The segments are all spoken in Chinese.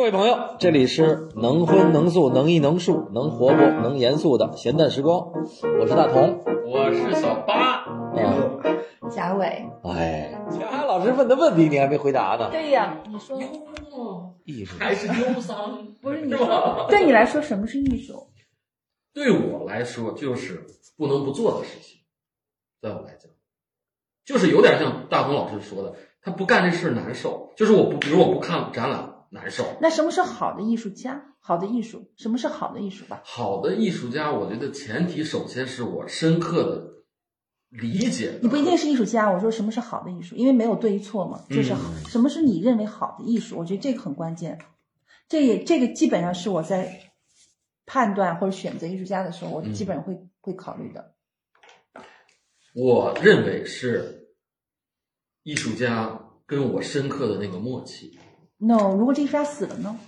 各位朋友，这里是能荤能素能艺能术能活泼能严肃的闲淡时光，我是大同。我是小八，啊，贾伟，哎，贾老师问的问题你还没回答呢。对呀，你说艺术还是忧伤，不是你说？对你来说什么是艺术？对我来说，就是不能不做的事情。在我来讲，就是有点像大同老师说的，他不干这事儿难受。就是我不，比如我不看展览难受。那什么是好的艺术家？好的艺术，什么是好的艺术吧？好的艺术家，我觉得前提首先是我深刻的理解。你不一定是艺术家，我说什么是好的艺术，因为没有对与错嘛，就是什么是你认为好的艺术？我觉得这个很关键。这也这个基本上是我在判断或者选择艺术家的时候，我基本上会、会考虑的。我认为是艺术家跟我深刻的那个默契。No，如果这艺术家死了呢？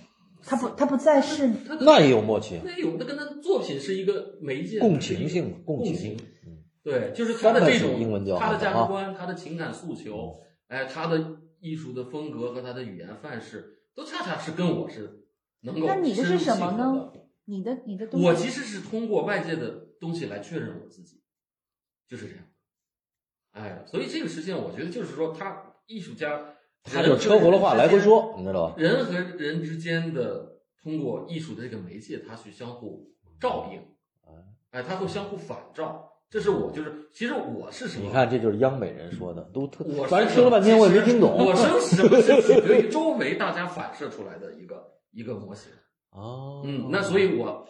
他不他不在世他那也有默契，那有，那跟他作品是一个媒介，共情性嘛，共共情。嗯对，就是他的这 Fantasy，英文叫种他的价啊值观、他的情感诉求，哎，他的艺术的风格和他的语言范式，都恰恰是跟我是能够那你的是深入什么呢契合的？你的你的东西？我其实是通过外界的东西来确认我自己，就是这样。哎，所以这个实现，我觉得就是说，他艺术家，他就车轱辘话来回说，你知道吧？人和人之间的通过艺术的这个媒介，它去相互照应，哎，它会相互反照。这是我就是，其实我是什么？你看，这就是央美人说的，都特我，反正听了半天我也没听懂。我是什么是取决于周围大家反射出来的一个一个模型。哦，嗯，那所以我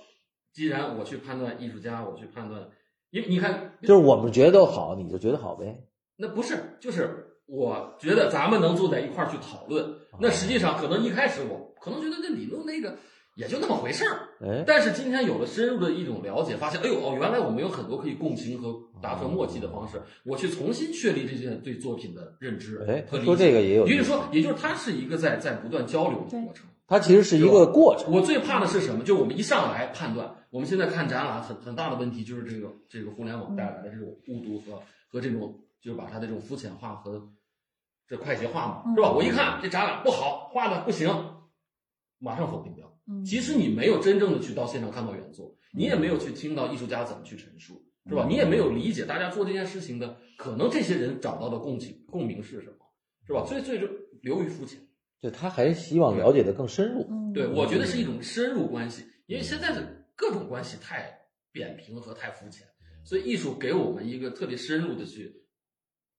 既然我去判断艺术家，我去判断，因为你看，就是我们觉得好，你就觉得好呗。那不是，就是我觉得咱们能坐在一块儿去讨论，那实际上可能一开始我可能觉得这理论那个也就那么回事儿，哎，但是今天有了深入的一种了解，发现，哎呦哦，原来我们有很多可以共情和达成默契的方式，我去重新确立这件对作品的认知哎和理解。说这个也有也就是说，也就是它是一个在在不断交流的过程。它其实是一个过程。我最怕的是什么？就我们一上来判断，我们现在看展览很很大的问题就是这个这个互联网带来的这种误读和和这种就是把它的这种肤浅化和这快捷化嘛，是吧？我一看这展览不好，画的不行，马上否定掉。嗯其实你没有真正的去到现场看到原作，你也没有去听到艺术家怎么去陈述，是吧？你也没有理解大家做这件事情的可能这些人找到的共情共鸣是什么，是吧？所以最终流于肤浅。对他还希望了解的更深入。嗯对，我觉得是一种深入关系，因为现在的各种关系太扁平和太肤浅，所以艺术给我们一个特别深入的去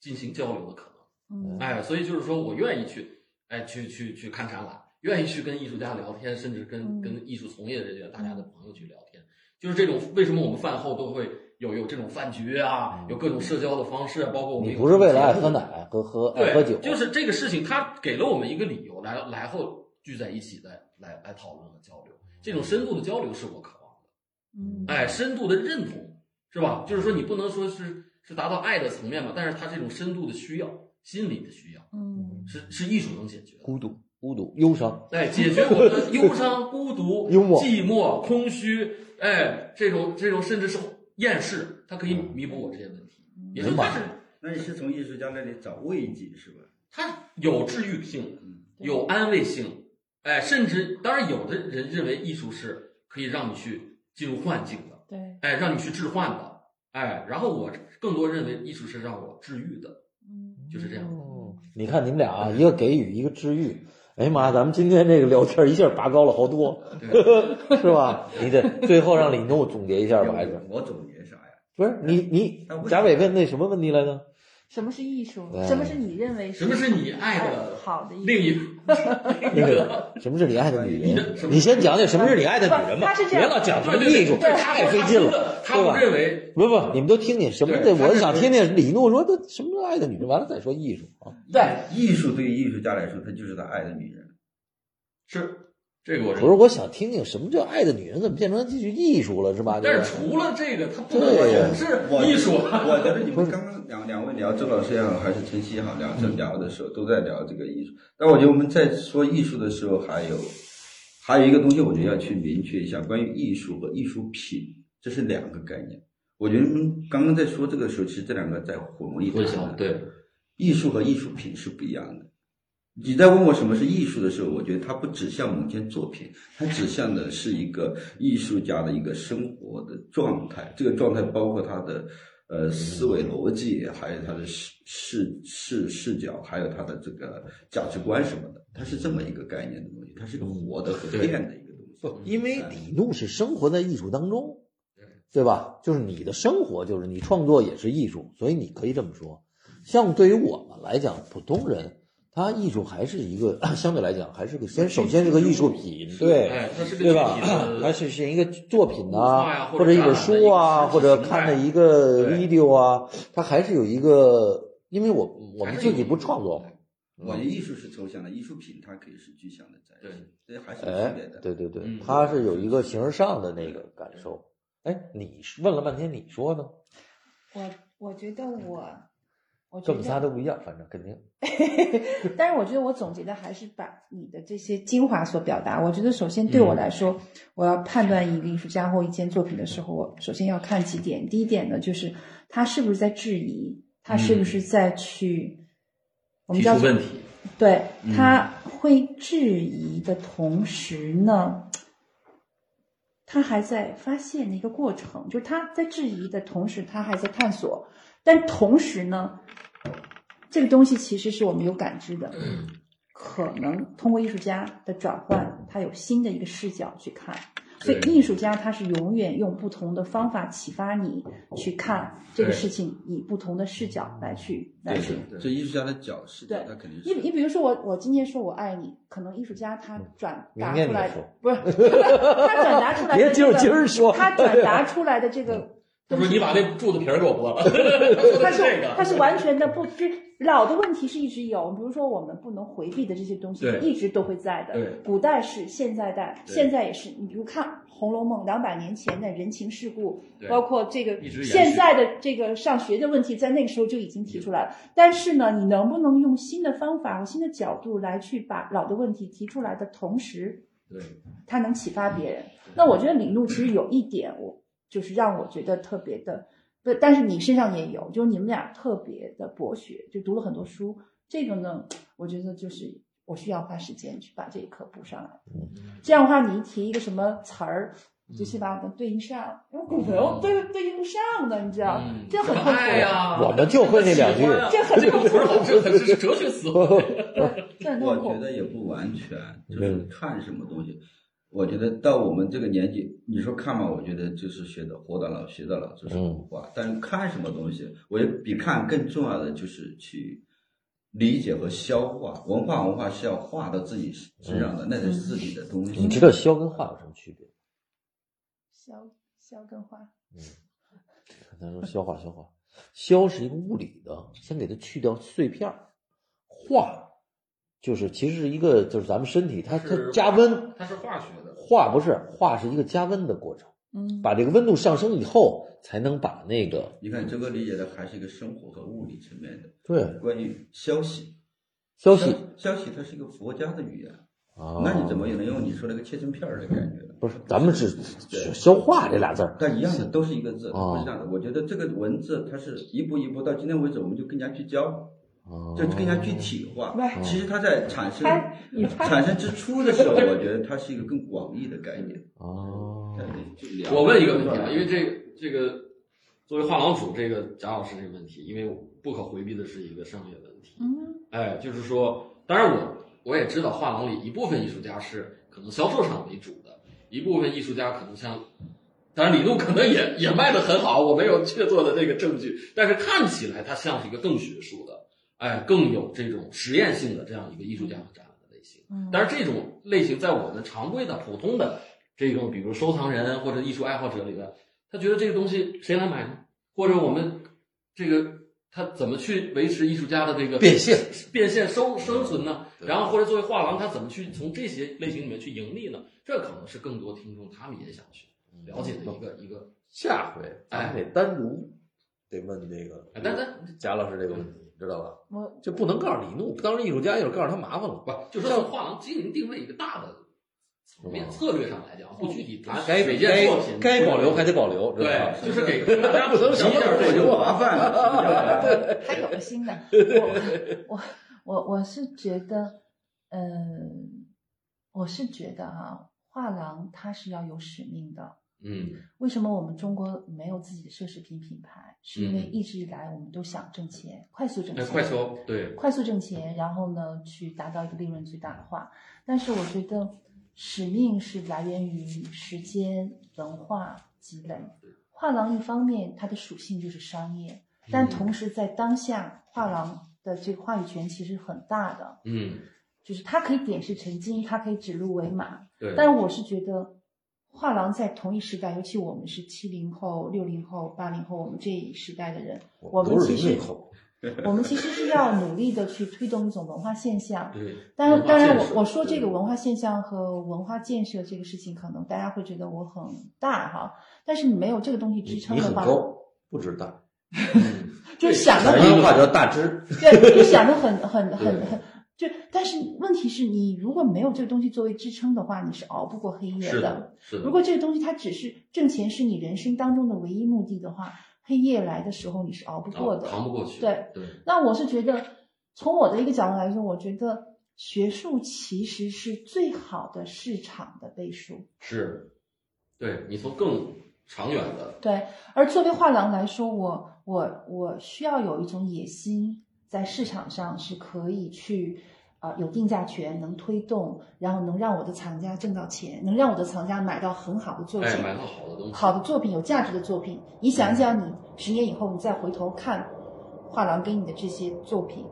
进行交流的可能。嗯哎，所以就是说我愿意去，哎，去去去看展览，愿意去跟艺术家聊天，甚至跟嗯跟艺术从业人员、大家的朋友去聊天，就是这种为什么我们饭后都会有有这种饭局啊，有各种社交的方式，啊包括我们不是为了爱喝奶和喝爱喝酒，就是这个事情，它给了我们一个理由来来后聚在一起来来来讨论和交流。这种深度的交流是我渴望的，嗯哎，深度的认同是吧？就是说你不能说是是达到爱的层面嘛，但是它这种深度的需要，心理的需要，嗯是是艺术能解决的。孤独、孤独、忧伤。哎，解决我的忧伤、孤独、幽默寂寞、空虚，哎，这种这种甚至是厌世，它可以弥补我这些问题。也就是那你是从艺术家那里找慰藉是吧？它有治愈性，嗯，有安慰性，哎，甚至当然有的人认为艺术是可以让你去进入幻境的，对哎，让你去置换的，哎，然后我更多认为艺术是让我治愈的，嗯就是这样。哦，你看你们俩啊，一个给予，一个治愈。哎呀妈，咱们今天这个聊天一下拔高了好多，对，是吧？你得最后让李诺总结一下吧，还是我总结啥呀？不是你你贾伟问那什么问题来着？什么是艺术？什么是你认为什么是你爱的好的艺术？另一 那个什么是你爱的女人？你先讲讲什么是你爱的女人吧，别不他是这样老讲什么艺术，对太费劲了，他不对吧？认为不不，你们都听听什么？对他是我想听听李诺说的什么是爱的女人，完了再说艺术啊。对，艺术对于艺术家来说，他就是他爱的女人。是这个我认不是，我想听听什么叫爱的女人，怎么变成这句艺术了，是吧？但是除了这个，它不能对呀是我艺术啊。我觉得你们刚刚两两位聊周老师也好，还是陈曦也好，聊这聊的时候都在聊这个艺术。但我觉得我们在说艺术的时候，还有还有一个东西，我觉得要去明确一下，关于艺术和艺术品，这是两个概念。我觉得你们刚刚在说这个时候，其实这两个在混为一谈的。对，艺术和艺术品是不一样的。你在问我什么是艺术的时候，我觉得它不指向某件作品，它指向的是一个艺术家的一个生活的状态。这个状态包括他的呃思维逻辑，还有他的视视视视角，还有他的这个价值观什么的。它是这么一个概念的东西，它是个活的和变的一个东西。不，因为哎李怒是生活在艺术当中，对吧？就是你的生活，就是你创作也是艺术，所以你可以这么说。像对于我们来讲，普通人，他艺术还是一个 相对来讲还是个先首先是个艺术品，对。对吧具体的？它是是一个作品呐，或者或者一本书啊，或者看的一个 video 啊，它还是有一个，因为我我们自己不创作嘛，我觉得艺术是抽象的，艺术品它可以是具象的在对现，这还是有区哎别的。，对对对嗯，它是有一个形而上的那个感受。哎，你问了半天，你说呢？我我觉得我，我觉这么仨，都不一样，反正肯定。但是我觉得我总结的还是把你的这些精华所表达。我觉得首先对我来说，我要判断一个艺术家或一件作品的时候，我首先要看几点。第一点呢，就是他是不是在质疑，他是不是在去，我们叫问题，对，嗯他会质疑的同时呢，他还在发现的一个过程，就是他在质疑的同时，他还在探索，但同时呢，这个东西其实是我们有感知的，可能通过艺术家的转换，他有新的一个视角去看。所以，艺术家他是永远用不同的方法启发你去看这个事情，以不同的视角来去来去对这艺术家的角视角对，他肯定是。你你比如说我我今天说我爱你，可能艺术家他转达出来不是 他转达出来的别就是这个今儿说。他转达出来的这个他说东西，你把那柱子皮儿给我剥了，他是他是完全的不，就老的问题是一直有，比如说我们不能回避的这些东西，对。一直都会在的。对。古代是，现在代，现在也是。你比如看《红楼梦》，两百年前的人情世故，包括这个现在的这个上学的问题，在那个时候就已经提出来了。但是呢，你能不能用新的方法和新的角度来去把老的问题提出来的同时，对，它能启发别人。那我觉得李路其实有一点，我就是让我觉得特别的，不，但是你身上也有，就是你们俩特别的博学，就读了很多书。这个呢，我觉得就是我需要花时间去把这一课补上来。这样的话，你一提一个什么词儿，你就去把它对应上，因为古文对对应不上的，你知道，嗯，这很可痛苦。爱呀，我们就会那两句这很这个不是，这很是哲学思维。对，我。觉得也不完全，就是嗯看什么东西。我觉得到我们这个年纪，你说看嘛，我觉得就是学的活到老学到老，这是古话。但是看什么东西，我觉得比看更重要的就是去理解和消化。文化文化是要化到自己身上的，那才是自己的东西。你知道消跟化有什么区别？消消跟化，嗯咱说消化消化，消是一个物理的，先给它去掉碎片儿，化就是其实是一个就是咱们身体它它是加温，它是化学的，化不是化是一个加温的过程，嗯，把这个温度上升以后，才能把那个你看，这个理解的还是一个生活和物理层面的。对关于消息，消息消息它是一个佛家的语言，啊，那你怎么也能用你说那个切成片儿的感觉呢？不是咱们是是消化这俩字儿，但一样的，都是一个字，哦不是这样的。我觉得这个文字它是一步一步到今天为止，我们就更加聚焦，啊就更加具体化喂。其实它在产生产生之初的时候，我觉得它是一个更广义的概念。哦，我问一个问题啊，因为这个这个作为画廊主，这个贾老师这个问题，因为不可回避的是一个商业问题。嗯哎，就是说，当然我我也知道画廊里一部分艺术家是可能销售上为主的，一部分艺术家可能像，当然李路可能也也卖的很好，我没有确凿的这个证据，但是看起来他像是一个更学术的，哎，更有这种实验性的这样一个艺术家和展览的类型。嗯，但是这种类型在我们常规的普通的这种，比如收藏人或者艺术爱好者里边，他觉得这个东西谁来买呢？或者我们这个他怎么去维持艺术家的这个变现、变现生生存呢？然后或者作为画廊，他怎么去从这些类型里面去盈利呢？这可能是更多听众他们也想去了解的一个一个。下回咱们得单独得问这个哎但但贾老师这个问题，知道吧？我就不能告诉李怒，当时艺术家一会儿告诉他麻烦了。不，就说从画廊经营定位一个大的层面策略上来讲，不具体谈该每件作品该该保留还得保留，知道吧？对，就是给 大家不能什么都这个保留麻烦了，还有个新的，我我我我是觉得，嗯，我是觉得哈、画廊它是要有使命的。嗯为什么我们中国没有自己的奢侈品品牌？是因为嗯一直以来我们都想挣钱，快速挣哎，钱，快速对，快速挣钱，然后呢，去达到一个利润最大化。但是我觉得使命是来源于时间、文化积累。画廊一方面它的属性就是商业，但嗯同时在当下，画廊的这个话语权其实很大的，嗯就是它可以点石成金，它可以指鹿为马。对，但是我是觉得，画廊在同一时代，尤其我们是七零后、六零后、八零后，我们这一时代的人，我们其实 我们其实是要努力的去推动一种文化现象。对，当然，当然我我说这个文化现象和文化建设这个事情，可能大家会觉得我很大哈，但是你没有这个东西支撑的话，很高，不知道。就是想的很一话叫大只，对，就想的很很对。很很，就但是问题是你如果没有这个东西作为支撑的话，你是熬不过黑夜是的，是的，如果这个东西它只是挣钱是你人生当中的唯一目的的话，黑夜来的时候你是熬不过的。扛不过去，对对，那我是觉得，从我的一个角度来说，我觉得学术其实是最好的市场的背书。是，对你从更长远的，对，而作为画廊来说，我我我需要有一种野心，在市场上是可以去。啊、有定价权，能推动，然后能让我的藏家挣到钱，能让我的藏家买到很好的作品，哎，买到好的东西，好的作品、有价值的作品。你想想，你十年以后你再回头看画廊给你的这些作品，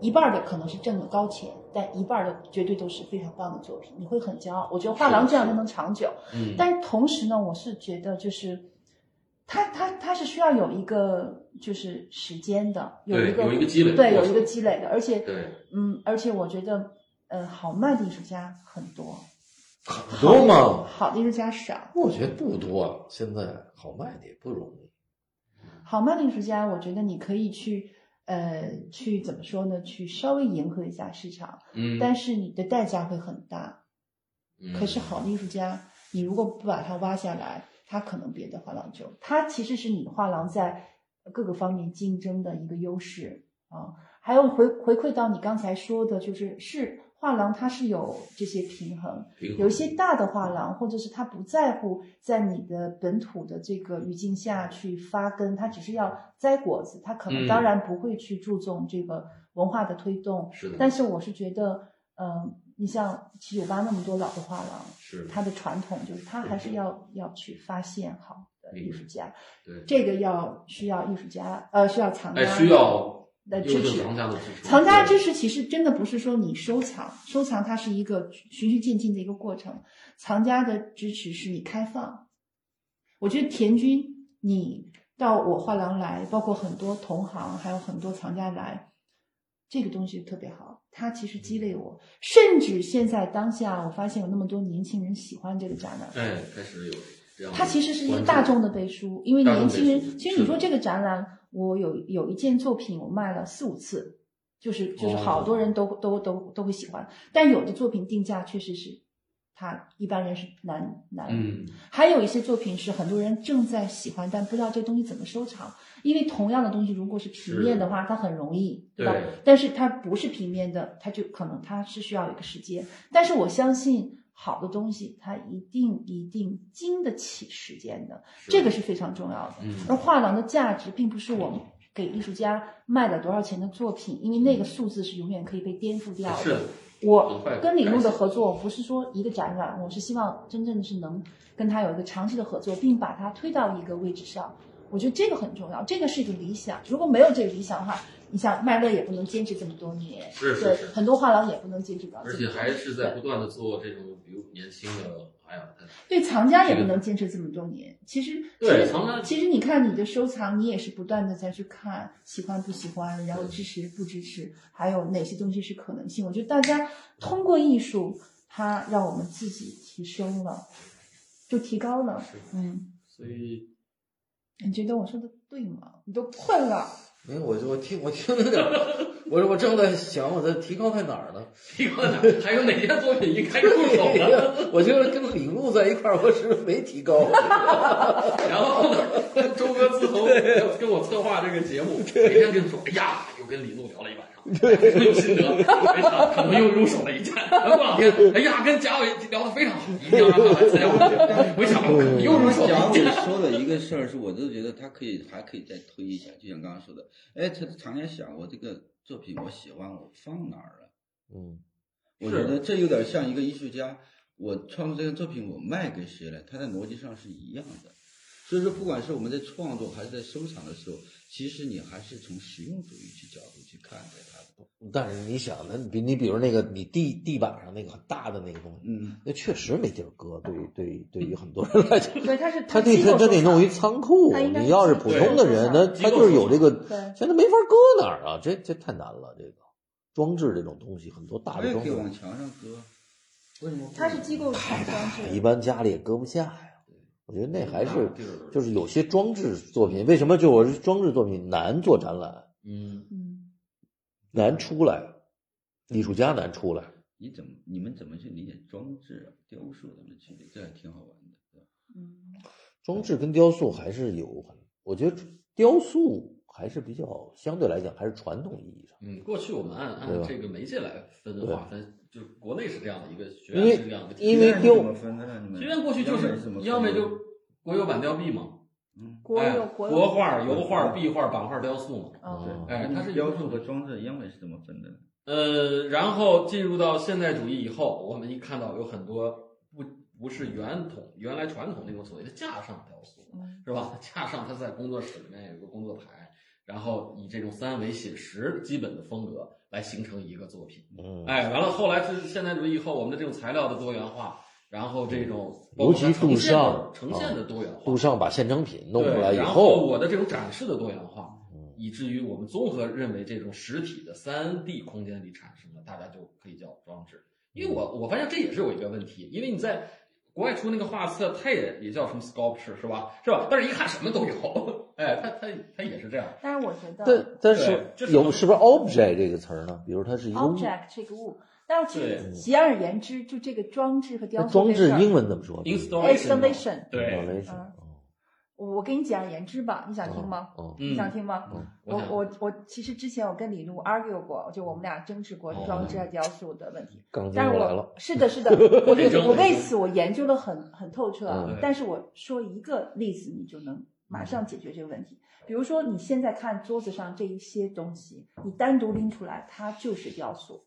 一半儿的可能是挣了高钱，但一半儿的绝对都是非常棒的作品，你会很骄傲。我觉得画廊这样才能长久。嗯，但是同时呢，我是觉得就是。它它它是需要有一个就是时间的，有一个有一个积累的对，有一个积累的，而且对，嗯，而且我觉得，呃，好卖的艺术家很多，很多吗？好的艺术家少。我觉得不多，现在好卖的也不容易。好卖的艺术家，我觉得你可以去，呃，去怎么说呢？去稍微迎合一下市场，嗯，但是你的代价会很大。嗯可是好的艺术家，你如果不把它挖下来，他可能别的画廊就，它其实是你画廊在各个方面竞争的一个优势啊。还有回回馈到你刚才说的，就是是画廊它是有这些平衡，有一些大的画廊，或者是他不在乎在你的本土的这个语境下去发根，他只是要摘果子，他可能嗯当然不会去注重这个文化的推动。是的，但是我是觉得，嗯、你像七九八那么多老的画廊，是它的传统就是它还是要要去发现好的艺术家，对，这个要需要艺术家呃需要藏家哎，需要的支持。藏家的支持，藏家对支持其实真的不是说你收藏，收藏它是一个循序渐进的一个过程。藏家的支持是你开放。我觉得田军，你到我画廊来，包括很多同行，还有很多藏家来，这个东西特别好。它其实激励我，甚至现在当下，我发现有那么多年轻人喜欢这个展览。哎，开始有这样它其实是一个大众的背书，因为年轻人，其实你说这个展览，我有有一件作品我卖了四五次，就是就是哦好多人都、都都都会喜欢，但有的作品定价确实是，它一般人是难难，嗯，还有一些作品是很多人正在喜欢，但不知道这东西怎么收藏，因为同样的东西如果是平面的话，它很容易，对吧？对但是它不是平面的，它就可能它是需要一个时间。但是我相信好的东西，它一定一定经得起时间的，这个是非常重要的。嗯而画廊的价值并不是我们给艺术家卖了多少钱的作品，因为那个数字是永远可以被颠覆掉的。是的，我跟李璐的合作不是说一个展览，我是希望真正的是能跟他有一个长期的合作，并把它推到一个位置上。我觉得这个很重要，这个是一个理想。如果没有这个理想的话，你像麦乐也不能坚持这么多年，对，是是是很多画廊也不能坚持到而且还是在不断的做这种比如年轻的，对藏家也不能坚持这么多年。其实，其实对藏家其实你看你的收藏，你也是不断的在去看喜欢不喜欢，然后支持不支持，还有哪些东西是可能性。我觉得大家通过艺术，它让我们自己提升了，就提高了。嗯，所以你觉得我说的对吗？你都困了。没有，我就我听我听着点儿，我我正在想我的提高在哪儿呢？提高哪？还有哪件作品应该入手呢？我觉得跟李璐在一块儿，我是不是没提高？然后呢，周哥自从跟我策划这个节目，每天跟你说，哎呀，又跟李璐聊了一晚有心得，非常可能又入手了一件。过两天，哎呀，跟贾伟聊得非常好，一定要让他来参加我们节目。我一想，又入手贾伟了一件。说的一个事儿是，我都觉得他可以还可以再推一下，就像刚刚说的，哎，他常年想我这个作品我喜欢，我放哪儿了？嗯，我觉得这有点像一个艺术家，我创作这个作品，我卖给谁了？他在逻辑上是一样的。所以说，不管是我们在创作还是在收藏的时候，其实你还是从实用主义去角度去看的。但是你想，那比你比如那个你地地板上那个很大的那个东西，嗯，那确实没地儿搁。对于对于对于很多人来讲，对，他是 他得他他得弄一仓库你要是普通的人，那他就是有这个，现在没法搁哪儿啊，这这太难了。这个装置这种东西，很多大的装置也可以往墙上搁。为什么它？是机构太大，一，般家里也搁不下呀。我觉得那还是就是有些装置作品，为什么就我是装置作品难做展览，嗯，嗯，难出来，艺术家难出来。你怎么你们怎么去理解装置啊、雕塑它们的区别？这还挺好玩的。对吧嗯，装置跟雕塑还是有很，我觉得雕塑还是比较相对来讲还是传统意义上，嗯，过去我们按按这个媒介来分的划分，就是国内是这样的一个学因为院是这样的因为雕学院过去就是央美怎么就国有版雕壁嘛，嗯，哎国有国画、油画、壁画、版画、雕塑嘛，哦，哎，它是雕塑和装置，央美是怎么分的？呃，然后进入到现代主义以后，我们一看到有很多不不是原统原来传统那种所谓的架上雕塑，嗯是吧？架上它在工作室里面有一个工作台，然后以这种三维写实基本的风格来形成一个作品。嗯，哎，完了后来是现代主义以后，我们的这种材料的多元化，然后这种尤其杜现的尚呈现的多元化，杜尚把现成品弄出来以对然后，我的这种展示的多元化，嗯以至于我们综合认为这种实体的三 D 空间里产生的，大家就可以叫装置。因为我我发现这也是有一个问题，因为你在国外出那个画册，它也也叫什么 sculpture 是吧？是吧？但是一看什么都有，哎，它它它也是这样。但是我觉得但但是这是有是不是 object 这个词儿呢？比如它是一个 object 这个物，但是其实简而言之，就这个装置和雕塑装置英文怎么说？Installation 对。我给你简而言之吧，你想听吗？哦，你想听吗？嗯。我我我我其实之前我跟李璐 argue 过，就我们俩争执过哦装置和雕塑的问题。但是我又来了，是的，是的，我 我为此我研究的很很透彻啊。嗯。但是我说一个例子，你就能马上解决这个问题。比如说你现在看桌子上这一些东西，你单独拎出来，它就是雕塑，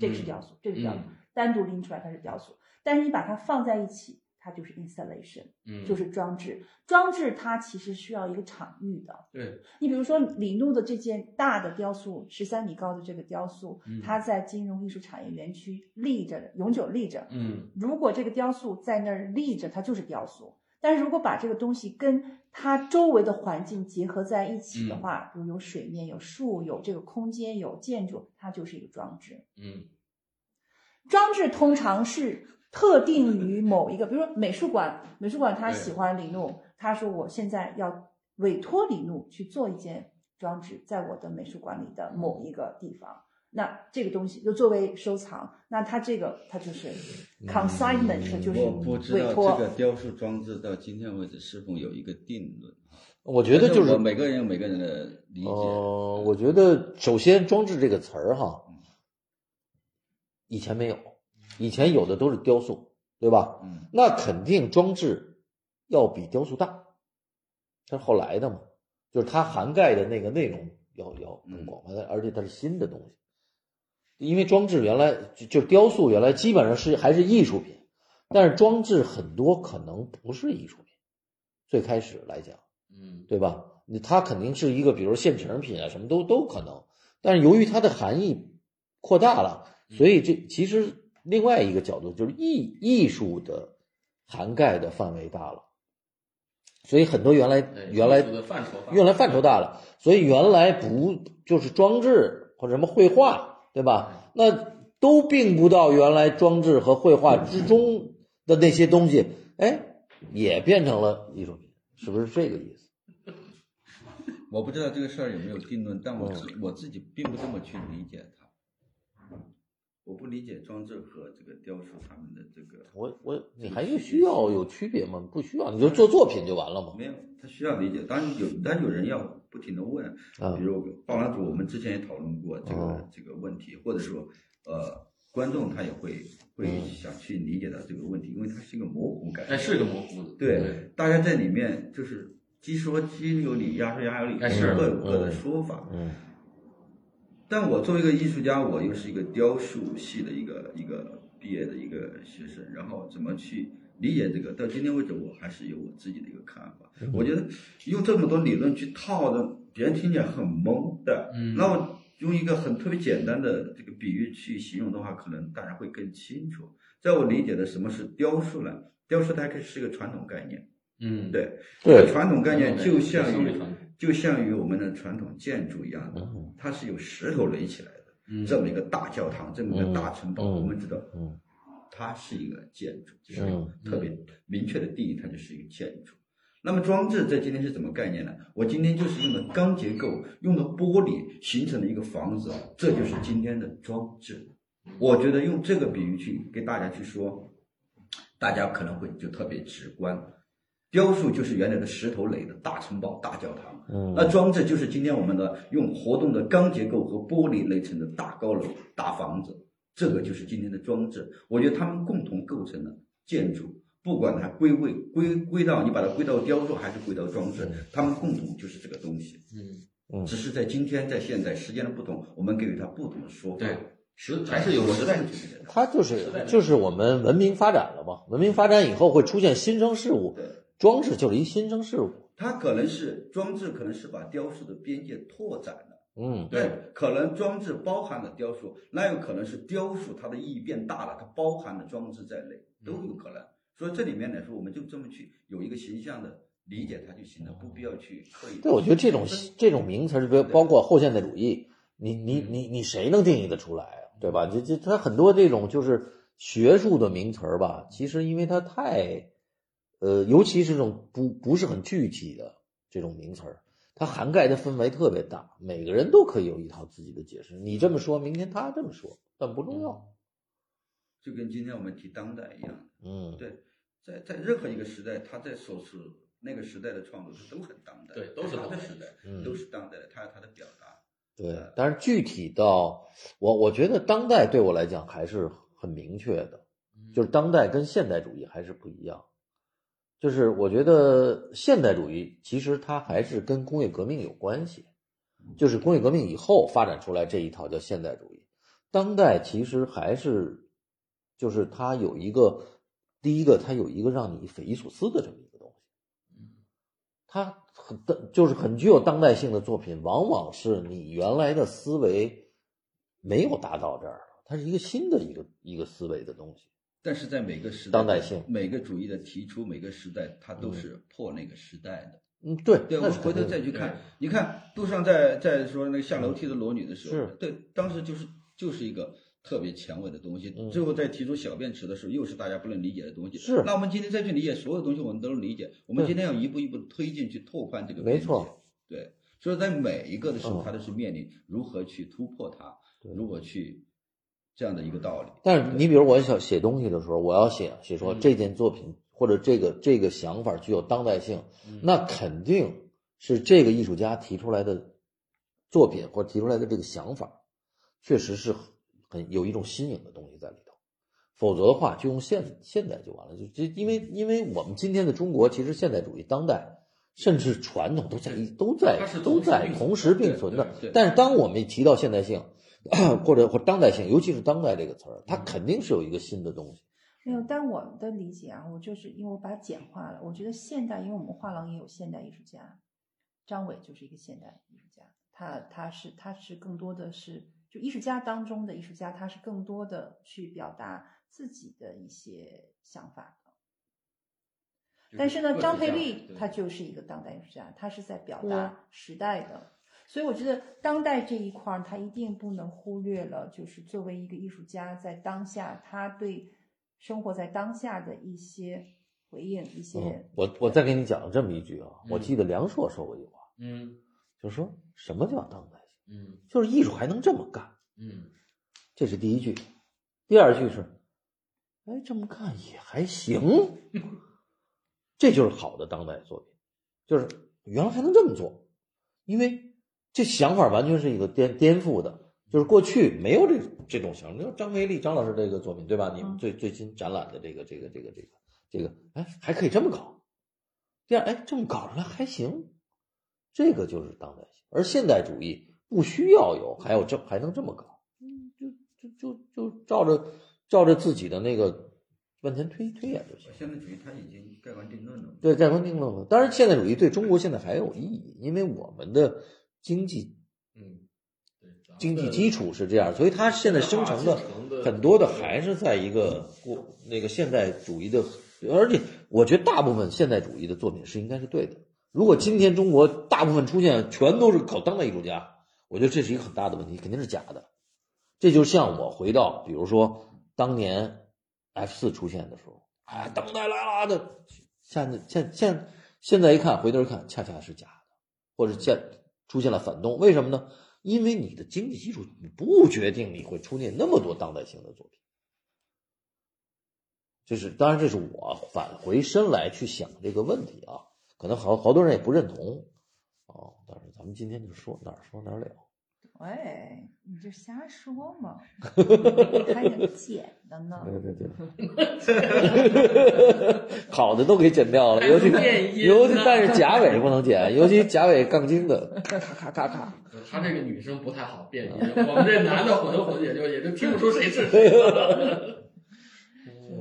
这个是雕塑，这个是雕塑，嗯单独拎出来它是雕塑。但是你把它放在一起，它就是 installation，嗯，就是装置。装置它其实需要一个场域的，对，你比如说李怒的这件大的雕塑，十三米高的这个雕塑，嗯它在金融艺术产业园区立着，永久立着。嗯如果这个雕塑在那儿立着，它就是雕塑。但是如果把这个东西跟它周围的环境结合在一起的话，比如有水面、有树、有这个空间、有建筑，它就是一个装置。嗯装置通常是特定于某一个，比如说美术馆，美术馆他喜欢李怒，他说我现在要委托李怒去做一件装置，在我的美术馆里的某一个地方。那这个东西就作为收藏，那它这个它就是 consignment，、就是我不知道委托。这个雕塑装置到今天为止是否有一个定论。我觉得就是每个人有每个人的理解。呃，我觉得首先“装置”这个词儿哈，以前没有，以前有的都是雕塑，对吧？嗯那肯定装置要比雕塑大，它是后来的嘛，就是它涵盖的那个内容要要更广泛，而且它是新的东西。因为装置原来就就雕塑原来基本上是还是艺术品，但是装置很多可能不是艺术品，最开始来讲。嗯对吧？你它肯定是一个，比如现成品啊，什么都都可能。但是由于它的含义扩大了，所以这其实另外一个角度就是艺艺术的涵盖的范围大了，所以很多原来原来原来范畴大了，所以原来不就是装置或者什么绘画，对吧？那都并不到原来装置和绘画之中的那些东西，哎，也变成了艺术品，是不是这个意思？我不知道这个事儿有没有定论，但我我自己并不这么去理解它。我不理解装置和这个雕塑他们的这个我我你还是需要有区别吗？不需要，你就做作品就完了嘛。没有，他需要理解。当然有，当然有人要不停的问，啊比如报栏组，我们之前也讨论过这个、哦这个问题，或者说呃，观众他也会会嗯想去理解到这个问题，因为它是一个模糊感。哎，是一个模糊的，对，大家在里面就是鸡说鸡有理，鸭说鸭有理，哎是各有各的嗯说法。嗯但我作为一个艺术家，我又是一个雕塑系的一个一个毕业的一个学生，然后怎么去理解这个？到今天为止，我还是有我自己的一个看法。嗯我觉得用这么多理论去套的，别人听起来很懵的。嗯那我用一个很特别简单的这个比喻去形容的话，可能大家会更清楚。在我理解的什么是雕塑呢？雕塑它可以是一个传统概念，嗯，对，对这个传统概念就像于就像于我们的传统建筑一样的嗯，它是由石头垒起来的。嗯，这么一个大教堂，这么一个大城堡，嗯我们知道，嗯它是一个建筑，就是嗯特别明确的定义，它就是一个建筑。那么装置在今天是怎么概念呢？我今天就是用的钢结构，用的玻璃形成的一个房子，这就是今天的装置。我觉得用这个比喻去给大家去说，大家可能会就特别直观。雕塑就是原来的石头垒的大城堡、大教堂，嗯那装置就是今天我们的用活动的钢结构和玻璃垒成的大高楼、大房子，这个就是今天的装置。我觉得它们共同构成了建筑，不管它归位归归到你把它归到雕塑还是归到装置，它们共同就是这个东西。嗯，嗯只是在今天在现在时间的不同，我们给予它不同的说法。对，时还是有时代我时代就。是这样。它就是就是我们文明发展了嘛，文明发展以后会出现新生事物，对，装置就是一新生事物。它可能是装置，可能是把雕塑的边界拓展了。嗯对，可能装置包含了雕塑，那有可能是雕塑它的意义变大了，它包含了装置在内，都有可能。所以这里面来说，我们就这么去有一个形象的理解它就行了，不必要去刻意。对，我觉得这种这种名词儿，包包括后现代主义，你你你你谁能定义得出来啊？对吧？这这它很多这种就是学术的名词儿吧，其实因为它太，呃，尤其是这种不不是很具体的这种名词儿，它涵盖的氛围特别大，每个人都可以有一套自己的解释。你这么说，明天他这么说，但不重要。就跟今天我们提当代一样，嗯，对，在在任何一个时代，他在所是那个时代的创作是都很当代，对都是他的时代，嗯都是当代的，他有他的表达。对，但是具体到我，我觉得当代对我来讲还是很明确的，就是当代跟现代主义还是不一样。就是我觉得现代主义其实它还是跟工业革命有关系，就是工业革命以后发展出来这一套叫现代主义。当代其实还是，就是它有一个，第一个它有一个让你匪夷所思的这么一个东西。它很就是很具有当代性的作品，往往是你原来的思维没有达到这儿，它是一个新的一个一个思维的东西。但是在每个时代，当代性每个主义的提出，每个时代它都是破那个时代的。嗯，对，对，那我回头再去看，你看杜尚在在说那个下楼梯的裸女的时候，是对，当时就是就是一个特别前卫的东西。嗯最后在提出小便池的时候，又是大家不能理解的东西。是那我们今天再去理解所有东西，我们都能理解。我们今天要一步一步推进去拓宽这个边界。没错对，所以在每一个的时候，嗯它都是面临如何去突破它，对如何去这样的一个道理。但是你比如我想写东西的时候，我要写写说嗯这件作品或者这个这个想法具有当代性，嗯那肯定是这个艺术家提出来的作品或者提出来的这个想法，确实是很很有一种新颖的东西在里头。否则的话，就用现现代就完了。就这，因为因为我们今天的中国，其实现代主义、当代甚至传统都在都在都在同同时并存的。但是当我们提到现代性，或者或当代性，尤其是当代这个词儿，它肯定是有一个新的东西。没有，但我的理解啊，我就是因为我把它简化了。我觉得现代，因为我们画廊也有现代艺术家，张伟就是一个现代艺术家，他他是他是更多的是就艺术家当中的艺术家，他是更多的去表达自己的一些想法的。但是呢，张培丽他就是一个当代艺术家，他是在表达时代的，所以我觉得当代这一块儿，他一定不能忽略了，就是作为一个艺术家，在当下他对生活在当下的一些回应，一些、嗯，我我再给你讲这么一句啊，我嗯记得梁硕说过一句话，嗯就是说什么叫当代性？嗯就是艺术还能这么干，嗯这是第一句。第二句是，哎，这么干也还行，这就是好的当代作品，就是原来还能这么做。因为这想法完全是一个颠颠覆的，就是过去没有这这种想法。你说张培利张老师这个作品对吧？你们最最新展览的这个这个这个这个这个，哎，还可以这么搞。第二，哎，这么搞出来还行，这个就是当代性。而现代主义不需要有，还有这还能这么搞，嗯，就就就就照着照着自己的那个往前推推演就行。现代主义它已经盖棺定论了。对，盖棺定论了。当然，现代主义对中国现在还有意义，因为我们的经济，嗯，经济基础是这样，所以它现在生成的很多的还是在一个过那个现代主义的，而且我觉得大部分现代主义的作品是应该是对的。如果今天中国大部分出现全都是搞当代艺术家，我觉得这是一个很大的问题，肯定是假的。这就像我回到，比如说当年 F 四出现的时候，哎，当代来了的，现在现现现在一看，回头一看，恰恰是假的，或者现出现了反动，为什么呢？因为你的经济基础不决定你会出现那么多当代性的作品。这是当然，这是我返回身来去想这个问题啊。可能好好多人也不认同，哦，但是咱们今天就说哪儿说哪儿了。喂，你这瞎说嘛？还有剪的呢。对对对，好 的都给剪掉了，尤其尤其但是贾伟不能剪，尤其贾伟杠精的，咔咔咔咔。他这个女生不太好辨音，我们这男的混混也就也就听不出谁是谁了。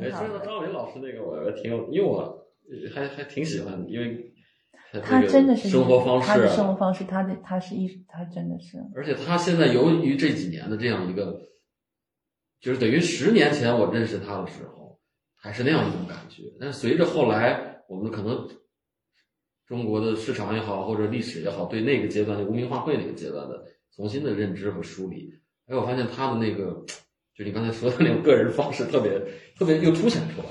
哎，说到张伟老师那个，我挺有，因为我。还还挺喜欢，因为他真的是生活方式，他的生活方式，他的他是艺术，他真的是。而且他现在由于这几年的这样一个，就是等于十年前我认识他的时候，还是那样一种感觉。但是随着后来我们可能中国的市场也好，或者历史也好，对那个阶段的无名化会那个阶段的重新的认知和梳理，哎，我发现他的那个，就你刚才说的那种个人方式，特别特别又凸显出来。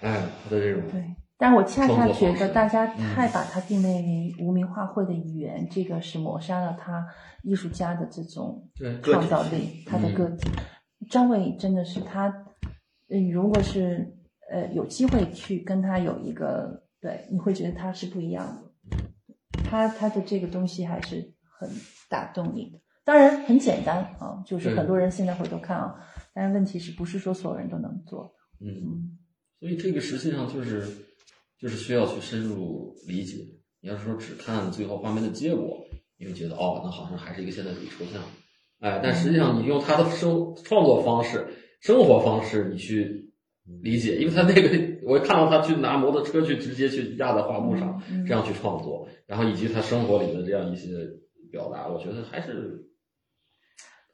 哎，他的这种对。但我恰恰觉得大家太把它定位为无名画会的一员，这个是抹杀了他艺术家的这种创造力，他的个体。张伟真的是他，嗯，如果是呃有机会去跟他有一个对，你会觉得他是不一样的。他他的这个东西还是很打动你的。当然很简单啊，就是很多人现在回头看啊，但是问题是不是说所有人都能做？嗯，所以这个实际上就是。就是需要去深入理解。你要是说只看最后画面的结果，你会觉得哦，那好像还是一个现代主义抽象。哎，但实际上你用他的生创作方式、生活方式，你去理解，因为他那个我看到他去拿摩托车去直接去压在画布上，这样去创作，然后以及他生活里的这样一些表达，我觉得还是。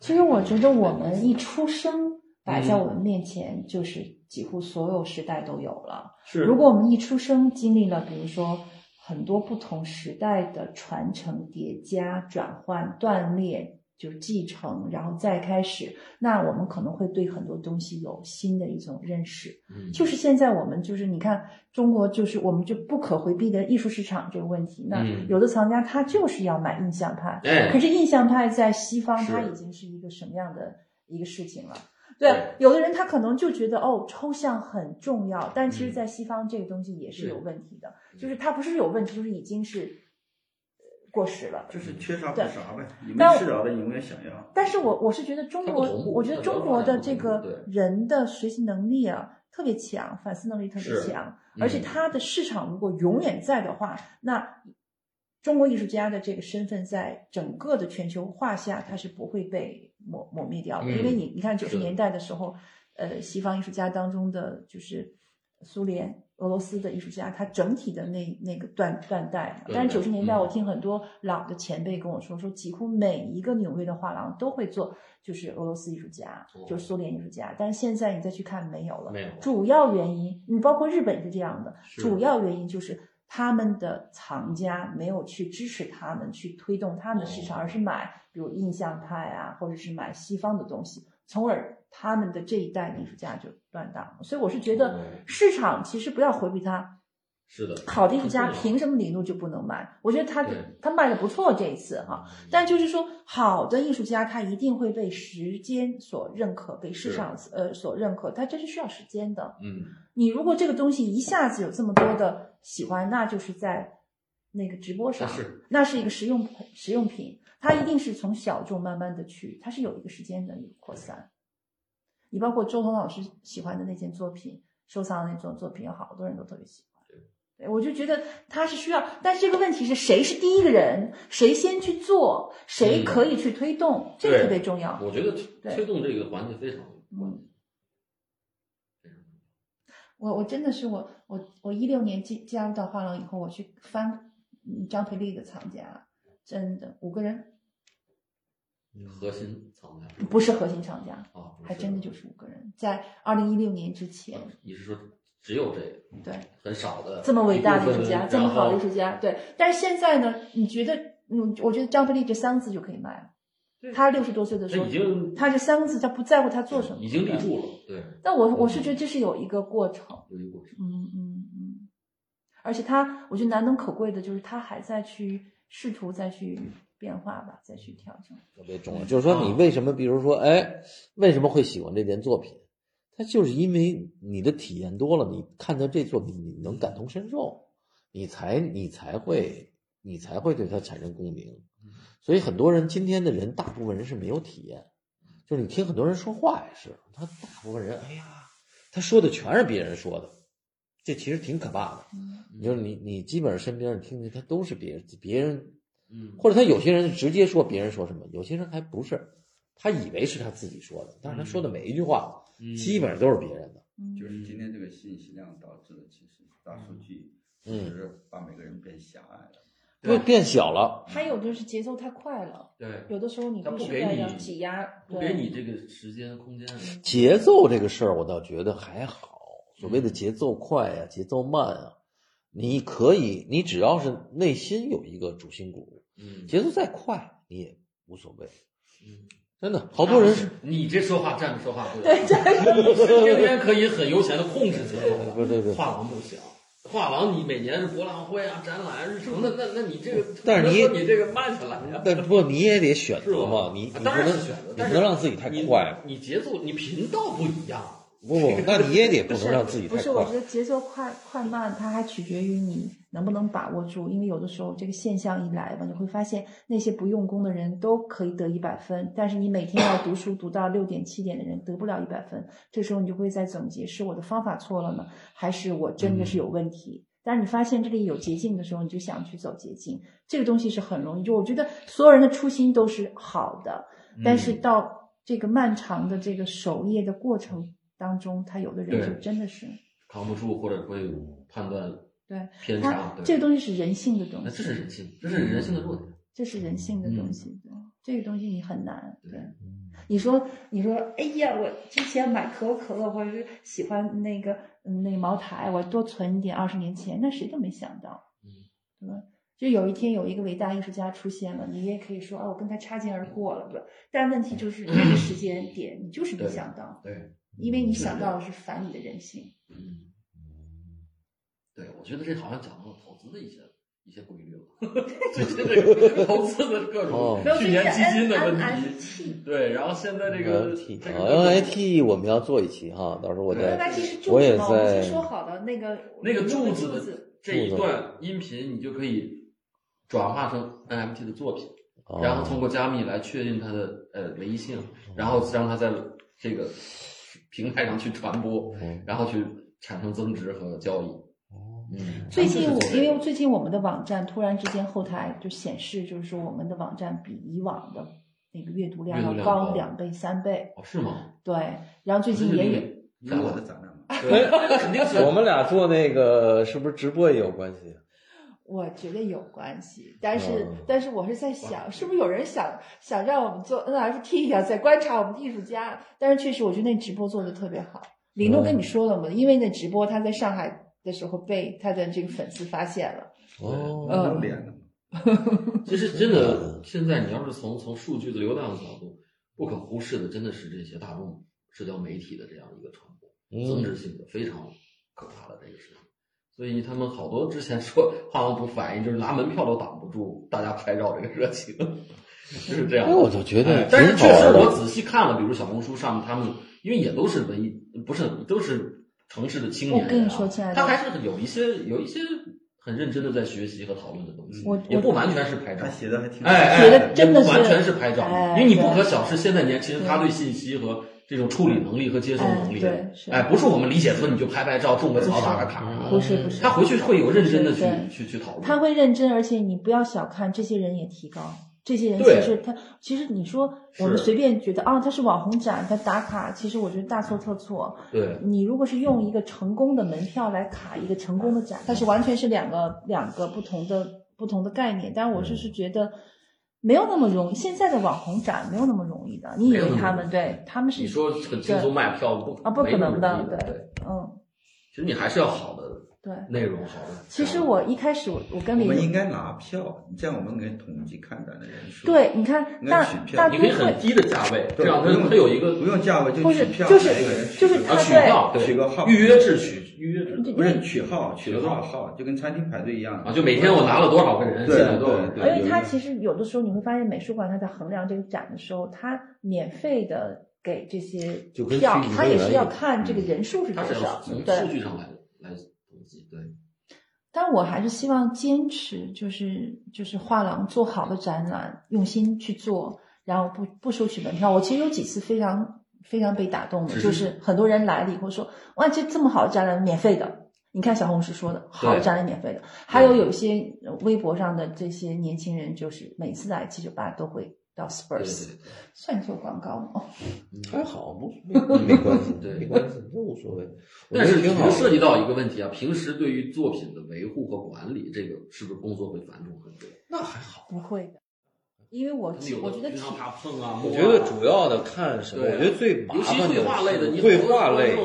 其实我觉得我们一出生摆在我们面前就是。几乎所有时代都有了。是，如果我们一出生经历了，比如说很多不同时代的传承、叠加、转换、断裂，就是继承，然后再开始，那我们可能会对很多东西有新的一种认识。嗯，就是现在我们就是你看中国，就是我们就不可回避的艺术市场这个问题。那有的藏家他就是要买印象派，可是印象派在西方它已经是一个什么样的一个事情了？对，有的人他可能就觉得哦，抽象很重要，但其实，在西方这个东西也是有问题的，就是它不是有问题，就是已经是过时了，就是缺啥补啥呗，你没吃着的永远想要。但是我我是觉得中国，我觉得中国的这个人的学习能力啊特别强，反思能力特别强，而且它的市场如果永远在的话，那中国艺术家的这个身份在整个的全球化下，它是不会被。抹抹灭掉的，因为你你看九十年代的时候，呃，西方艺术家当中的就是苏联、俄罗斯的艺术家，他整体的那那个断断代。但是九十年代，我听很多老的前辈跟我说，说几乎每一个纽约的画廊都会做，就是俄罗斯艺术家，就是苏联艺术家。但是现在你再去看，没有了。没有。主要原因，你包括日本是这样的，主要原因就是他们的藏家没有去支持他们，去推动他们的市场，而是买。比如印象派啊，或者是买西方的东西，从而他们的这一代艺术家就断档了。所以我是觉得市场其实不要回避它。是的，好的艺术家凭什么李路就不能买？我觉得他他卖的不错这一次哈，但就是说好的艺术家他一定会被时间所认可，被市场呃所认可，他这是需要时间的。嗯，你如果这个东西一下子有这么多的喜欢，那就是在。那个直播上，是那是一个实用实用品，它一定是从小众慢慢的去，它是有一个时间的一个扩散。你包括周彤老师喜欢的那件作品，收藏的那种作品，有好多人都特别喜欢。对，我就觉得他是需要，但是这个问题是谁是第一个人，谁先去做，谁可以去推动，这个特别重要。我觉得推动这个环节非常关键。我我真的是我我我一六年进加入到画廊以后，我去翻嗯张培丽的藏家，真的五个人核心藏家不是核心藏家，啊，还真的就是五个人，在二零一六年之前，你是说只有这个对很少的这么伟大的艺术家，这么好的艺术家，对。但是现在呢，你觉得嗯，我觉得张培丽这三个字就可以卖了。他六十多岁的时候他已，经他这三个字他不在乎他做什么，已经立。住了，对，但我我是觉得这是有一个过程，有一个过程。嗯嗯嗯，而且他，我觉得难能可贵的就是他还在去试图再去变化吧，再去调整。特别重要。就是说，你为什么，比如说，哎，为什么会喜欢这件作品？它就是因为你的体验多了，你看到这作品，你能感同身受，你才你才会你才会对他产生共鸣。所以很多人今天的人，大部分人是没有体验，就是你听很多人说话也是，他大部分人，哎呀，他说的全是别人说的，这其实挺可怕的。嗯就是你你基本上身边人听的，他都是别人别人嗯，或者他有些人直接说别人说什么，有些人还不是，他以为是他自己说的，但是他说的每一句话，嗯基本上都是别人的。嗯，就是今天这个信息量导致的，其实大数据嗯就是把每个人变狭隘了。会变小了，还有就是节奏太快了，对，有的时候你他必须要不给你要挤压，不对给你这个时间空间。节奏这个事儿，我倒觉得还好。所谓的节奏快呀、节奏慢啊，你可以，你只要是内心有一个主心骨，嗯，节奏再快你也无所谓。嗯真的，好多人是你这说话站着说话不对对，你是天天可以很悠闲的控制节奏的，不对对。画廊不行。画廊你每年是博览会啊、展览、日程的，那那你这个，但是你你这个慢下来呀，但不，你也得选择嘛，你你不当然选择，你但是不能让自己太你快。你节奏你频道不一样，不不，那你也得不能让自己太不是，我觉。得节奏快快慢，它还取决于你能不能把握住。因为有的时候这个现象一来吧，你会发现那些不用功的人都可以得一百分，但是你每天要读书读到六点七点的人得不了一百分。这时候你就会在总结：是我的方法错了呢，还是我真的是有问题？但是你发现这里有捷径的时候，你就想去走捷径。这个东西是很容易，就我觉得所有人的初心都是好的，但是到这个漫长的这个守夜的过程当中，他有的人就真的是。扛不住或者会判断对，偏差它，对这个东西是人性的东西，这是人性，这是人性的弱点。这是人性的东嗯西。对，这个东西你很难。对，嗯你说，你说，哎呀，我之前买可口可乐，或者是喜欢那个嗯那个茅台，我多存一点，二十年前，那谁都没想到，嗯，对吧？就有一天有一个伟大艺术家出现了，你也可以说啊，我跟他擦肩而过了，对吧？但问题就是那个时间点，你就是没想到，对，因为你想到的是反你的人性。嗯，对，我觉得这好像讲到了投资的一些一些规律了。最近这个投资的各哦种去年基金的问题，对，然后现在这个 NFT 这啊个，NFT 我们要做一期哈，到时候我对再我也在说好的那个那个柱柱子的，这一段音频，你就可以转化成 NFT 的作品，哦然后通过加密来确定它的呃唯一性，然后让它在这个平台上去传播，嗯然后去产生增值和交易。最近我因为最近我们的网站突然之间后台就显示，就是说我们的网站比以往的那个阅读量要高高两倍三倍。哦是吗？对，然后最近也有，是我的展览嘛，对，肯定是我们俩做那个是不是直播也有关系？我觉得有关系，但是、嗯但是我是在想，是不是有人想想让我们做 NFT 呀、在观察我们的艺术家？但是确实，我觉得那直播做的特别好。李诺跟你说了嘛，因为那直播他在上海的时候被他的这个粉丝发现了。哦，嗯露脸了嘛。其实真的，现在你要是从从数据的流量的角度，不可忽视的真的是这些大众社交媒体的这样一个传播，增嗯值性的非常可怕的这个事情。所以他们好多之前说画廊不反应，就是拿门票都挡不住大家拍照这个热情，就是这样那，。我就觉得哎但是确实我。仔细看了，比如小红书上面他们，因为也都是文艺，不是都是城市的青年人、啊。我跟你说亲爱的他还是有一些有一些很认真的在学习和讨论的东西我，也不完全是拍照他。写的还挺哎哎，写的真的是完全是拍照，哎因为你不可小视现在年轻人他对信息和这种处理能力和接收能力，哎对哎，不是我们理解说你就拍拍照、种个草、打个卡，不是不是，他回去会有认真的去去去讨论。他会认真，而且你不要小看这些人也提高。这些人其实他其实你说我们随便觉得啊，他是网红展，他打卡，其实我觉得大错特错。对，你如果是用一个成功的门票来卡一个成功的展，它是完全是两个两个不同的不同的概念。但我嗯就是觉得没有那么容易，现在的网红展没有那么容易的。你以为他们对他们是你说很轻松卖票不啊不可能的对，嗯其实你还是要好的对。内容，好的。其实我一开始我我跟李我们应该拿票，这样我们可以统计看展的人数。对，你看大大都你可以很低的价位，这样它对不用它有一个不用价位就是取票，就是就是他对票，取个号预约制取预约不是取号，取了多少号，就跟餐厅排队一样啊，就每天我拿了多少个人，对现在多少人。而且它有一个其实有的时候你会发现，美术馆他在衡量这个展的时候，他免费的给这些就票虚拟，它也是要看这个人数是多少。从数，据上来来对，但我还是希望坚持，就是就是画廊做好的展览，用心去做，然后不不收取门票。我其实有几次非常非常被打动的，就是很多人来了以后说，哇，这这么好的展览免费的。你看小红书说的，好的展览免费的，还有有一些呃微博上的这些年轻人，就是每次来七九八都会到 Spurs，算做广告吗？还好，不没 没关系，对没关系，这无所谓。我但是觉得挺好。涉及到一个问题啊，平时对于作品的维护和管理，这个是不是工作会繁重很多？那还好。不会的，因为我我觉得体的经常怕碰啊，我觉得主要的看什么？啊我觉得最麻尤其烦绘画类的，你绘画类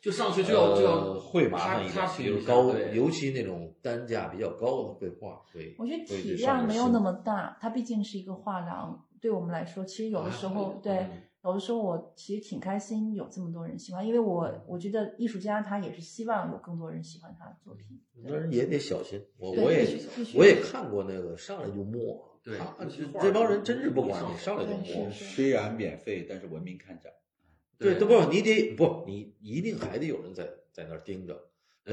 就上去就要就要呃会麻烦一点比如高，尤其那种单价比较高的绘画会。我觉得体量没有那么大，它毕竟是一个画廊，对我们来说，其实有的时候，啊对嗯，有的时候我其实挺开心有这么多人喜欢，因为我我觉得艺术家他也是希望有更多人喜欢他的作品。但是也得小心，我我也我也看过那个上来就摸，对啊尤其画这帮人真是不管你上来就摸，虽然免费，但是文明看展。对，都不你得不你一定还得有人在在那儿盯着。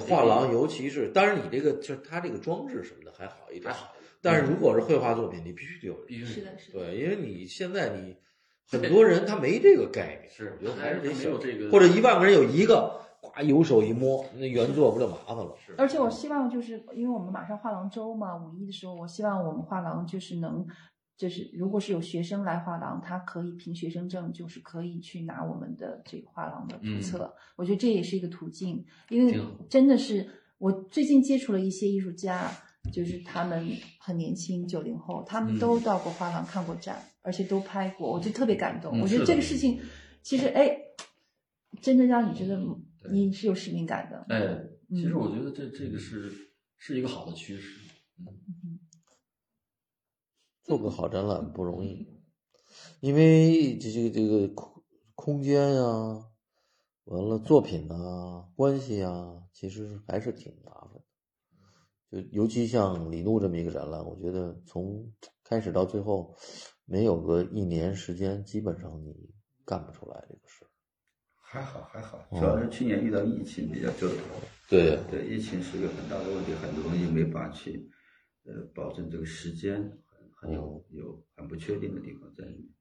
画廊，尤其是当然你这个就是它这个装置什么的还好一点还，好，但是如果是绘画作品，你必须得有人。必须是的，是的。对，因为你现在你很多人他没这个概念，是我觉得还是得有这个或者一万个人有一个，呱有手一摸，那原作不就麻烦了？是而且我希望就是因为我们马上画廊周嘛，五一的时候，我希望我们画廊就是能，就是如果是有学生来画廊，他可以凭学生证，就是可以去拿我们的这个画廊的图册。我觉得这也是一个途径，因为真的是我最近接触了一些艺术家，就是他们很年轻，九零后，他们都到过画廊看过展，而且都拍过，我就特别感动。我觉得这个事情其实哎，真的让你觉得你是有使命感的。哎，嗯其实我觉得这这个是是一个好的趋势。做个好展览不容易，因为这这个这个空空间呀、完了作品啊、关系啊，其实还是挺麻烦的。就尤其像李怒这么一个展览，我觉得从开始到最后，没有个一年时间，基本上你干不出来这个事。还好还好，主要是去年遇到疫情比较折腾。对对，疫情是个很大的问题，很多东西没法去呃保证这个时间，很很有有很不确定的地方在里面。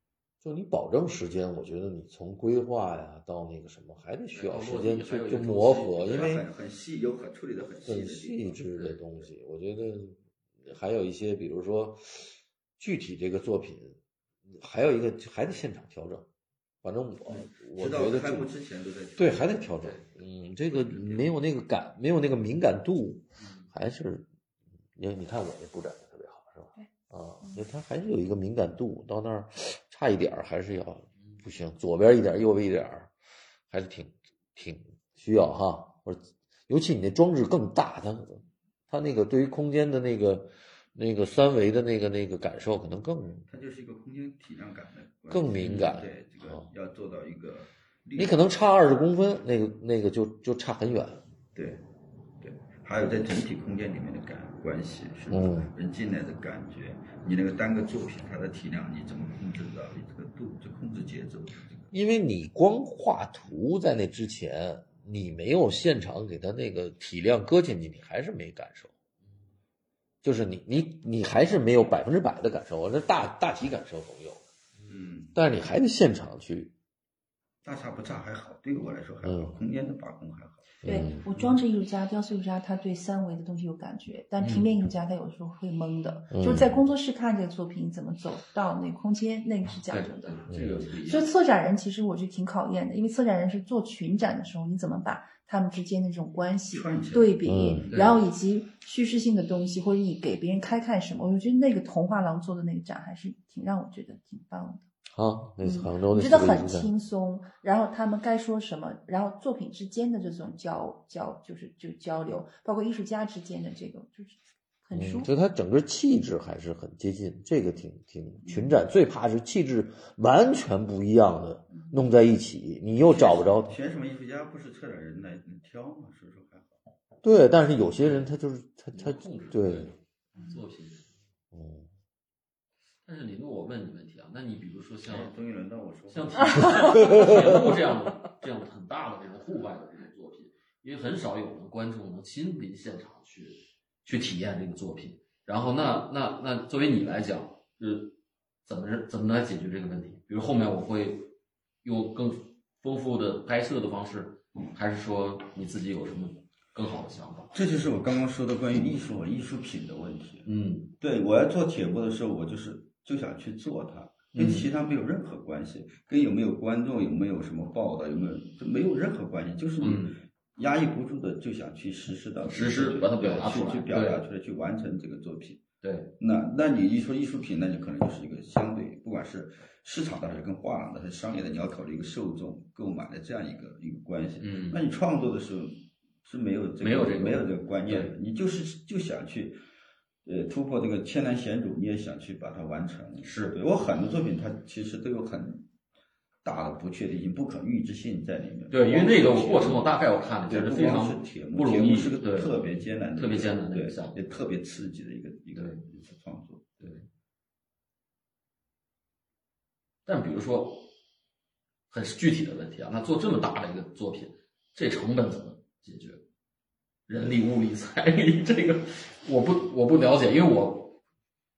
就你保证时间，我觉得你从规划呀到那个什么，还得需要时间去就还有一个磨合，因为很很细，有很处理的很细很细致的东西。我觉得还有一些，比如说具体这个作品，还有一个还得现场调整。反正我我觉得这开幕之前都在对还得调整。嗯，这个没有那个感，没有那个敏感度，还是因为你看我这布展的特别好，是吧？对啊，就它还是有一个敏感度，到那儿差一点儿还是要不行，左边一点儿，右边一点儿，还是挺挺需要哈。或者尤其你那装置更大，它它那个对于空间的那个那个三维的那个那个感受，可能更它就是一个空间体量感的更敏感对，这个哦要做到一个，你可能差二十公分，那个那个就就差很远。对对，还有在整体空间里面的感关系，是吧？嗯人进来的感觉，你那个单个作品它的体量你怎么控制到你这个度，就控制节奏，因为你光画图在那之前，你没有现场给它那个体量搁进去，你还是没感受。就是你你你还是没有百分之百的感受，我这大大体感受总有，嗯，但是你还得现场去，大差不差还好，对于我来说还好，嗯空间的把控还好。对嗯。我装置艺术家、雕塑艺术家，他对三维的东西有感觉，但平面艺术家他有时候会懵的，嗯。就是在工作室看这个作品怎么走到那个空间，那个是讲究的。这个所以策展人其实我觉得挺考验的，因为策展人是做群展的时候，你怎么把他们之间的这种关系对比，嗯然后以及叙事性的东西，或者你给别人开看什么，我觉得那个童话廊做的那个展还是挺让我觉得挺棒的。啊，那次嗯杭州那我觉得很轻松，然后他们该说什么，然后作品之间的这种交交就是就交流，包括艺术家之间的这个就是很舒嗯，服。就它整个气质还是很接近，这个挺挺群展最怕是气质完全不一样的弄在一起，你又找不着。选什么艺术家不是策展人来挑嘛，所以说还好。对，但是有些人他就是他他控制对，作品。嗯，但是李璐，我问你问题啊，那你比如说像哎终于轮到我说像。铁铁幕这样的这样的很大的这种户外的这种作品，因为很少有人观众能亲临现场去去体验这个作品。然后那那那作为你来讲，是怎么怎么来解决这个问题？比如后面我会用更丰富的拍摄的方式，还是说你自己有什么更好的想法？这就是我刚刚说的关于艺术和艺术品的问题。嗯对我要做铁幕的时候，我就是就想去做它，跟嗯其他没有任何关系，跟有没有观众有没有什么报道有没有这没有任何关系，就是你嗯压抑不住的就想去实施到实施把它表达出来去去表达出来，去完成这个作品。对，那那你一说艺术品，那你可能就是一个相对，不管是市场的还是跟画廊的还是商业的，你要考虑一个受众购买的这样一个一个关系。嗯那你创作的时候是没有这个没有这个没有这个观念的，你就是就想去。呃，突破这个千难险阻，你也想去把它完成。是对我很多作品，它其实都有很大的不确定性、不可预知性在里面。对，因为那个过程我我大概我看了一下，对，不是非常，不容易，是个对特别艰难的、特别艰难的对也特别刺激的一个一个一次创作。对。但比如说，很具体的问题啊，那做这么大的一个作品，这成本怎么解决？人力、物力、财力，这个我不我不了解，因为我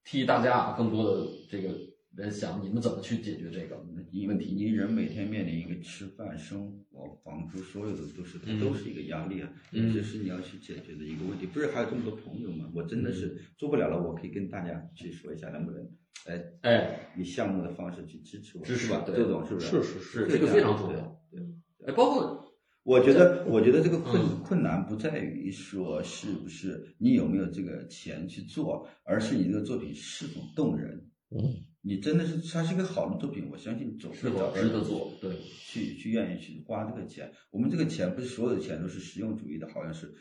替大家啊更多的这个人想，你们怎么去解决这个你问题？你人每天面临一个吃饭、生活、房租，所有的都是它嗯都是一个压力啊，嗯这是你要去解决的一个问题。不是还有这么多朋友吗？我真的是嗯做不了了，我可以跟大家去说一下，能不能，哎，哎，以项目的方式去支持我，支持是吧？对这种是不是是？是这个非常重要。对。哎，包括我觉得，我觉得这个困嗯困难不在于说是不是你有没有这个钱去做，而是你这个作品是否动人。嗯，你真的是它是一个好的作品，我相信总会找到值得做？对，去去愿意去花这个钱。我们这个钱不是所有的钱都是实用主义的，好像是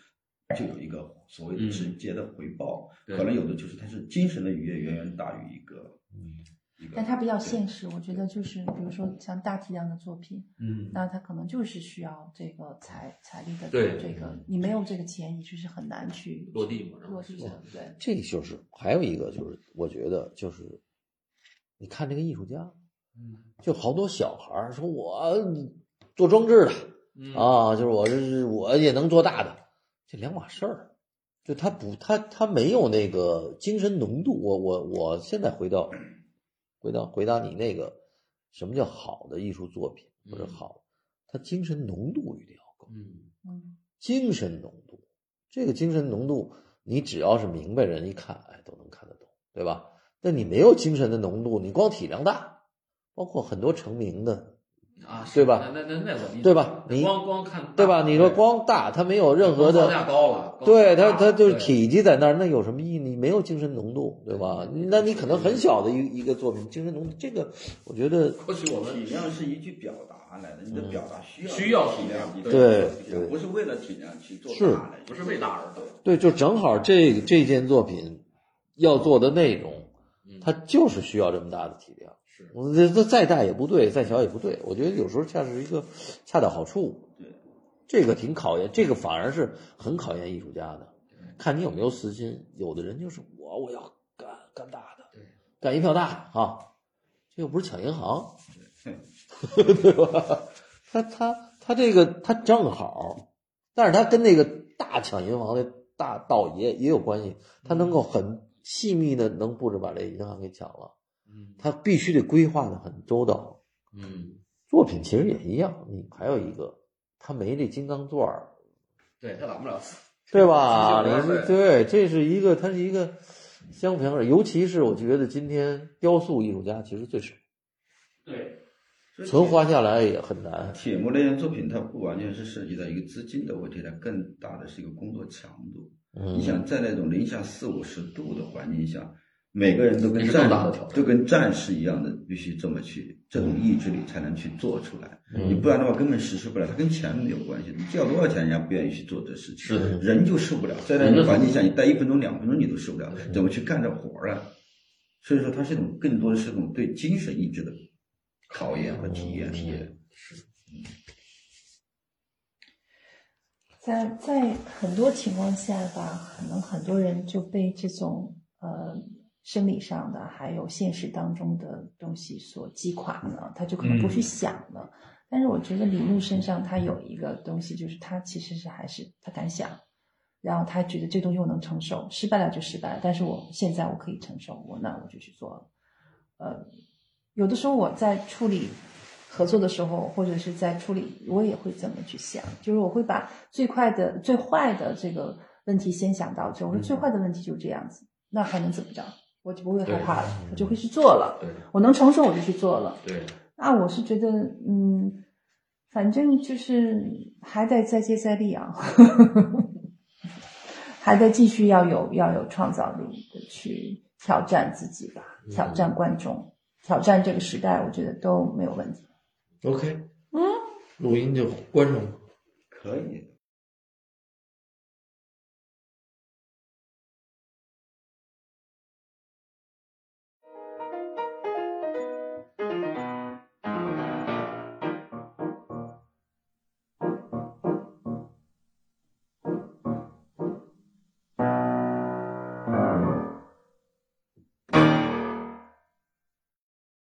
就有一个所谓的直接的回报，嗯可能有的就是它是精神的愉悦远远大于一个嗯一个。但它比较现实，我觉得就是比如说像大体量的作品，嗯那它可能就是需要这个财财力的对这个，你没有这个钱，你就是很难去落地嘛落地的，对。这就是还有一个就是，我觉得就是，你看这个艺术家，嗯就好多小孩儿说我做装置的嗯啊，就是我这是我也能做大的，这两码事儿。就他不，他他没有那个精神浓度。我我我现在回到回到回答你那个，什么叫好的艺术作品或者嗯好，它精神浓度一定要高。嗯嗯精神浓度，这个精神浓度，你只要是明白人，一看，哎，都能看得懂，对吧？但你没有精神的浓度，你光体量大，包括很多成名的，啊，对吧那那那那我理解对吧你光光看对吧？你说光大，它没有任何的，高了，对它它就是体积在那儿，那有什么意义？你没有精神浓度，对吧？那你可能很小的一一个作品，精神浓度，这个我觉得或许我们体量是一句表达来的，你的表达需要需要体体量对对不是为了体量去做是大的，不是为大而大，对，就正好这这件作品要做的内容，嗯它就是需要这么大的体量。是我这这再大也不对，再小也不对。我觉得有时候恰是一个恰到好处。对，这个挺考验，这个反而是很考验艺术家的，看你有没有私心。有的人就是我我要干干大的，对，干一票大的啊，这又不是抢银行，对吧？他他他这个他正好，但是他跟那个大抢银行的大大道也也有关系，他能够很细密的能布置把这银行给抢了，嗯他必须得规划的很周到。嗯，作品其实也一样，你还有一个，他没这金刚钻儿，对他揽不了，对吧？对，这是一个，它是一个相辅相成，尤其是我觉得今天雕塑艺术家其实最少，对，存活下来也很难。铁木那件作品，它不完全是涉及到一个资金的问题，它更大的是一个工作强度。嗯，你想在那种零下四五十度的环境下，每个人都跟战大的挑战就跟战士一样的，必须这么去，这种意志力才能去做出来。嗯你不然的话根本实施不了，它跟钱没有关系。你交多少钱，人家不愿意去做这事情。是的人就受不了，在那种环境下，你待一分钟、两分钟你都受不了，怎么去干这活儿啊？所以说，它是一种更多的是一种对精神意志的考验和体验。体验是，在在很多情况下吧，可能很多人就被这种呃生理上的还有现实当中的东西所击垮了，他就可能不去想了。但是我觉得李牧身上他有一个东西，就是他其实是还是他敢想，然后他觉得这东西我能承受，失败了就失败了，但是我现在我可以承受，我那我就去做了。呃，有的时候我在处理合作的时候，或者是在处理，我也会这么去想，就是我会把最快的、最坏的这个问题先想到这。我说最坏的问题就是这样子，那还能怎么着？我就不会害怕了，我就会去做了。对我能承受，我就去做了。对，那我是觉得，嗯，反正就是还得再接再厉啊，还得继续要有要有创造力的去挑战自己吧，挑战观众，挑战这个时代，我觉得都没有问题。OK，嗯，录音就关上吧。可以，